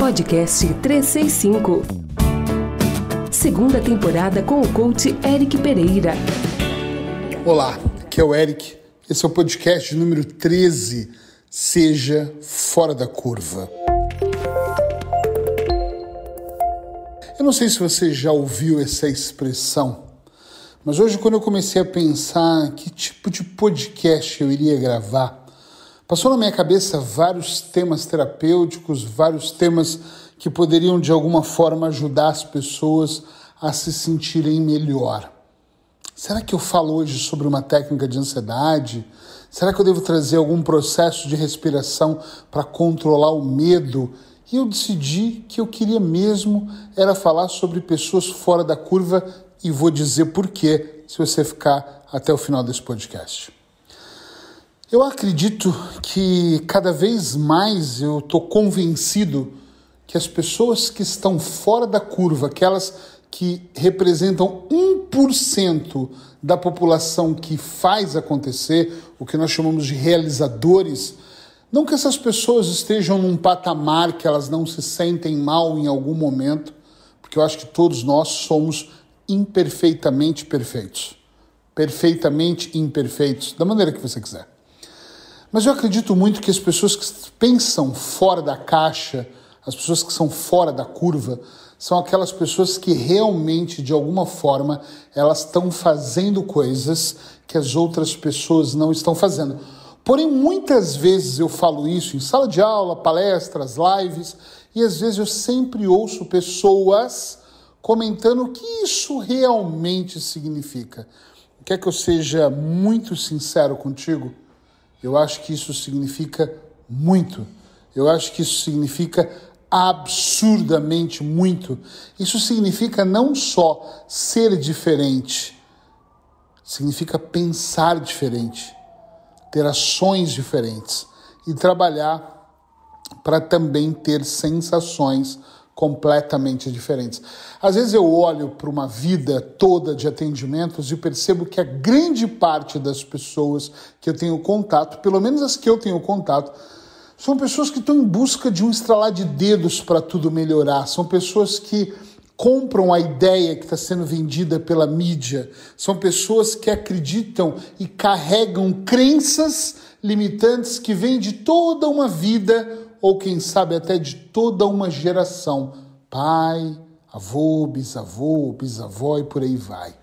Podcast 365. Segunda temporada com o coach Eric Pereira. Olá, aqui é o Eric. Esse é o podcast número 13. Seja fora da curva. Eu não sei se você já ouviu essa expressão, mas hoje, quando eu comecei a pensar que tipo de podcast eu iria gravar, Passou na minha cabeça vários temas terapêuticos, vários temas que poderiam de alguma forma ajudar as pessoas a se sentirem melhor. Será que eu falo hoje sobre uma técnica de ansiedade? Será que eu devo trazer algum processo de respiração para controlar o medo? E eu decidi que eu queria mesmo era falar sobre pessoas fora da curva e vou dizer por quê se você ficar até o final desse podcast. Eu acredito que cada vez mais eu estou convencido que as pessoas que estão fora da curva, aquelas que representam 1% da população que faz acontecer, o que nós chamamos de realizadores, não que essas pessoas estejam num patamar que elas não se sentem mal em algum momento, porque eu acho que todos nós somos imperfeitamente perfeitos. Perfeitamente imperfeitos, da maneira que você quiser. Mas eu acredito muito que as pessoas que pensam fora da caixa, as pessoas que são fora da curva, são aquelas pessoas que realmente, de alguma forma, elas estão fazendo coisas que as outras pessoas não estão fazendo. Porém, muitas vezes eu falo isso em sala de aula, palestras, lives, e às vezes eu sempre ouço pessoas comentando o que isso realmente significa. Quer que eu seja muito sincero contigo? Eu acho que isso significa muito. Eu acho que isso significa absurdamente muito. Isso significa não só ser diferente, significa pensar diferente, ter ações diferentes e trabalhar para também ter sensações completamente diferentes. Às vezes eu olho para uma vida toda de atendimentos e percebo que a grande parte das pessoas que eu tenho contato, pelo menos as que eu tenho contato, são pessoas que estão em busca de um estralar de dedos para tudo melhorar. São pessoas que compram a ideia que está sendo vendida pela mídia. São pessoas que acreditam e carregam crenças limitantes que vêm de toda uma vida ou quem sabe até de toda uma geração, pai, avô, bisavô, bisavó e por aí vai.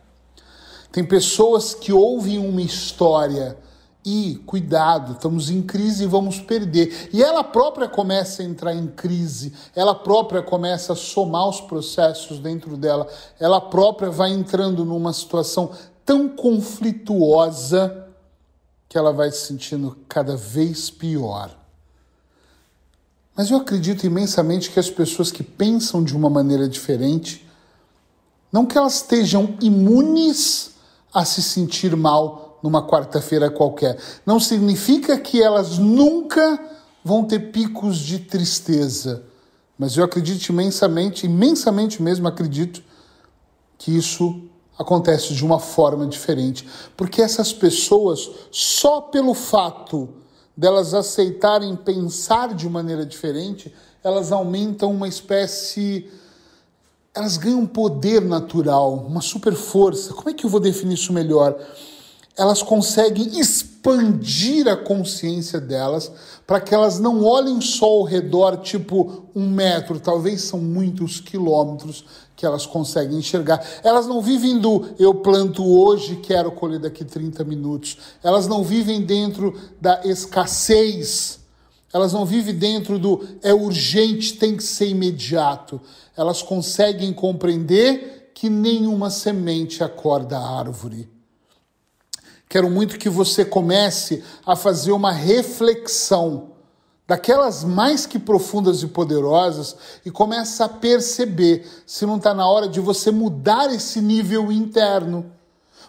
Tem pessoas que ouvem uma história e, cuidado, estamos em crise e vamos perder. E ela própria começa a entrar em crise, ela própria começa a somar os processos dentro dela, ela própria vai entrando numa situação tão conflituosa que ela vai se sentindo cada vez pior. Mas eu acredito imensamente que as pessoas que pensam de uma maneira diferente, não que elas estejam imunes a se sentir mal numa quarta-feira qualquer, não significa que elas nunca vão ter picos de tristeza. Mas eu acredito imensamente, imensamente mesmo acredito, que isso acontece de uma forma diferente. Porque essas pessoas, só pelo fato delas aceitarem pensar de maneira diferente, elas aumentam uma espécie. Elas ganham um poder natural, uma super força. Como é que eu vou definir isso melhor? Elas conseguem expandir a consciência delas para que elas não olhem só ao redor, tipo um metro, talvez são muitos quilômetros, que elas conseguem enxergar. Elas não vivem do eu planto hoje, quero colher daqui 30 minutos. Elas não vivem dentro da escassez. Elas não vivem dentro do é urgente, tem que ser imediato. Elas conseguem compreender que nenhuma semente acorda a árvore. Quero muito que você comece a fazer uma reflexão daquelas mais que profundas e poderosas, e começa a perceber se não está na hora de você mudar esse nível interno.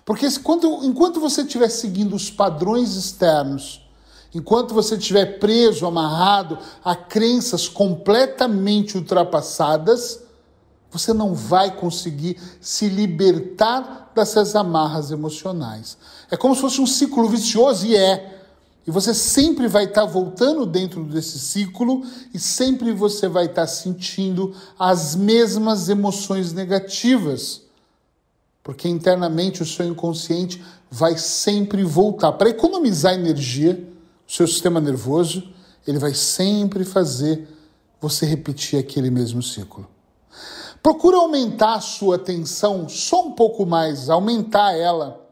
Porque enquanto, enquanto você estiver seguindo os padrões externos, enquanto você estiver preso, amarrado a crenças completamente ultrapassadas, você não vai conseguir se libertar dessas amarras emocionais. É como se fosse um ciclo vicioso, e é. E você sempre vai estar voltando dentro desse ciclo e sempre você vai estar sentindo as mesmas emoções negativas. Porque internamente o seu inconsciente vai sempre voltar. Para economizar energia, o seu sistema nervoso, ele vai sempre fazer você repetir aquele mesmo ciclo. Procura aumentar a sua atenção só um pouco mais, aumentar ela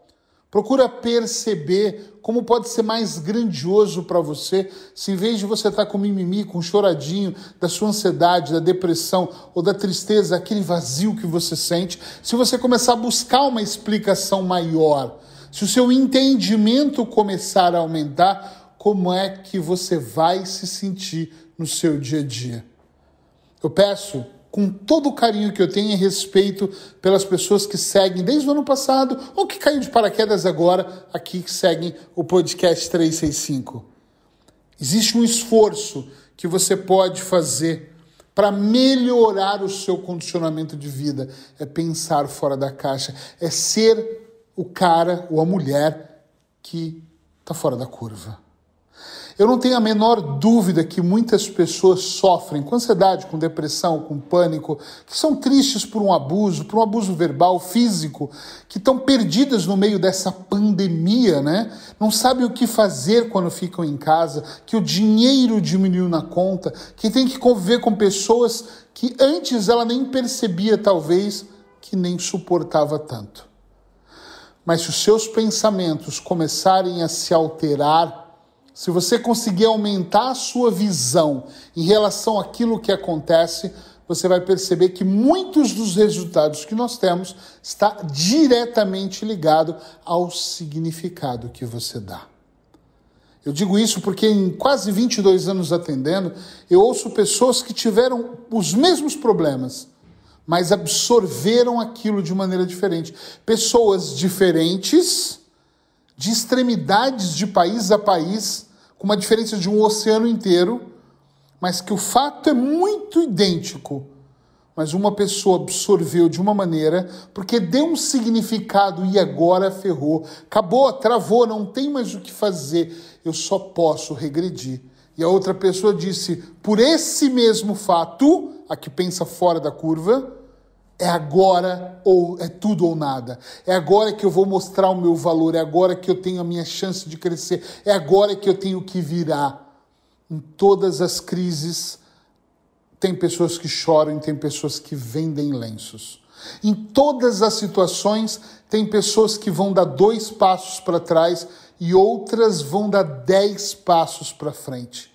Procura perceber como pode ser mais grandioso para você se em vez de você estar tá com mimimi, com choradinho da sua ansiedade, da depressão ou da tristeza, aquele vazio que você sente, se você começar a buscar uma explicação maior, se o seu entendimento começar a aumentar, como é que você vai se sentir no seu dia a dia? Eu peço com todo o carinho que eu tenho e respeito pelas pessoas que seguem desde o ano passado ou que caiu de paraquedas agora aqui que seguem o podcast 365. Existe um esforço que você pode fazer para melhorar o seu condicionamento de vida, é pensar fora da caixa, é ser o cara ou a mulher que está fora da curva. Eu não tenho a menor dúvida que muitas pessoas sofrem com ansiedade, com depressão, com pânico, que são tristes por um abuso, por um abuso verbal, físico, que estão perdidas no meio dessa pandemia, né? Não sabem o que fazer quando ficam em casa, que o dinheiro diminuiu na conta, que tem que conviver com pessoas que antes ela nem percebia, talvez, que nem suportava tanto. Mas se os seus pensamentos começarem a se alterar, se você conseguir aumentar a sua visão em relação àquilo que acontece, você vai perceber que muitos dos resultados que nós temos está diretamente ligado ao significado que você dá. Eu digo isso porque em quase 22 anos atendendo, eu ouço pessoas que tiveram os mesmos problemas, mas absorveram aquilo de maneira diferente. Pessoas diferentes, de extremidades de país a país, com uma diferença de um oceano inteiro, mas que o fato é muito idêntico. Mas uma pessoa absorveu de uma maneira, porque deu um significado e agora ferrou. Acabou, travou, não tem mais o que fazer, eu só posso regredir. E a outra pessoa disse: por esse mesmo fato, a que pensa fora da curva, é agora ou é tudo ou nada. É agora que eu vou mostrar o meu valor, é agora que eu tenho a minha chance de crescer, é agora que eu tenho que virar. Em todas as crises, tem pessoas que choram, tem pessoas que vendem lenços. Em todas as situações, tem pessoas que vão dar dois passos para trás e outras vão dar dez passos para frente.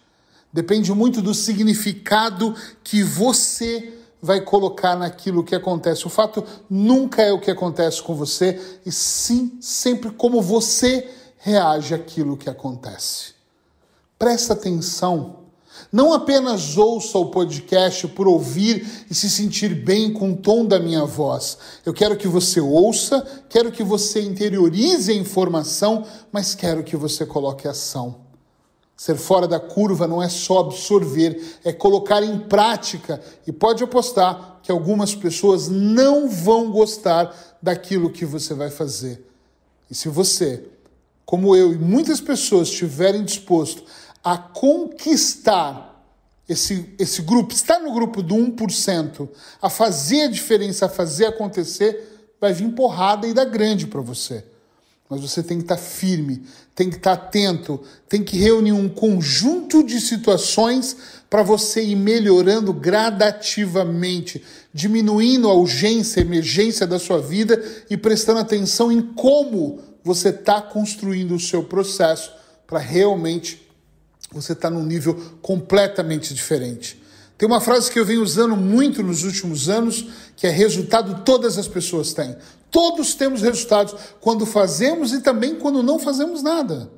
Depende muito do significado que você vai colocar naquilo que acontece. O fato nunca é o que acontece com você, e sim sempre como você reage àquilo que acontece. Presta atenção. Não apenas ouça o podcast por ouvir e se sentir bem com o tom da minha voz. Eu quero que você ouça, quero que você interiorize a informação, mas quero que você coloque ação. Ser fora da curva não é só absorver, é colocar em prática. E pode apostar que algumas pessoas não vão gostar daquilo que você vai fazer. E se você, como eu e muitas pessoas, estiverem disposto a conquistar esse, esse grupo, estar no grupo do 1%, a fazer a diferença, a fazer acontecer, vai vir porrada e dar grande para você mas você tem que estar firme, tem que estar atento, tem que reunir um conjunto de situações para você ir melhorando gradativamente, diminuindo a urgência, a emergência da sua vida e prestando atenção em como você está construindo o seu processo para realmente você estar tá num nível completamente diferente. Tem uma frase que eu venho usando muito nos últimos anos, que é resultado todas as pessoas têm. Todos temos resultados quando fazemos e também quando não fazemos nada.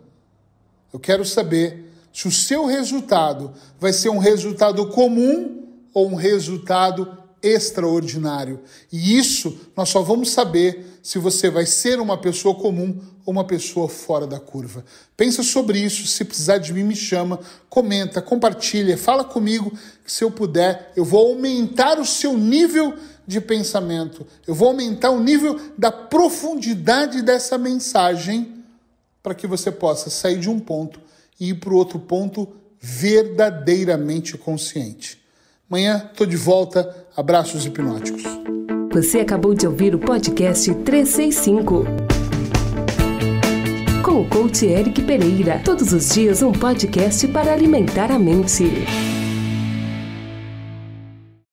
Eu quero saber se o seu resultado vai ser um resultado comum ou um resultado extraordinário. E isso nós só vamos saber se você vai ser uma pessoa comum ou uma pessoa fora da curva. Pensa sobre isso, se precisar de mim me chama, comenta, compartilha, fala comigo, que se eu puder, eu vou aumentar o seu nível de pensamento. Eu vou aumentar o nível da profundidade dessa mensagem para que você possa sair de um ponto e ir para o outro ponto verdadeiramente consciente. Amanhã estou de volta. Abraços hipnóticos. Você acabou de ouvir o podcast 365. Com o coach Eric Pereira. Todos os dias um podcast para alimentar a mente.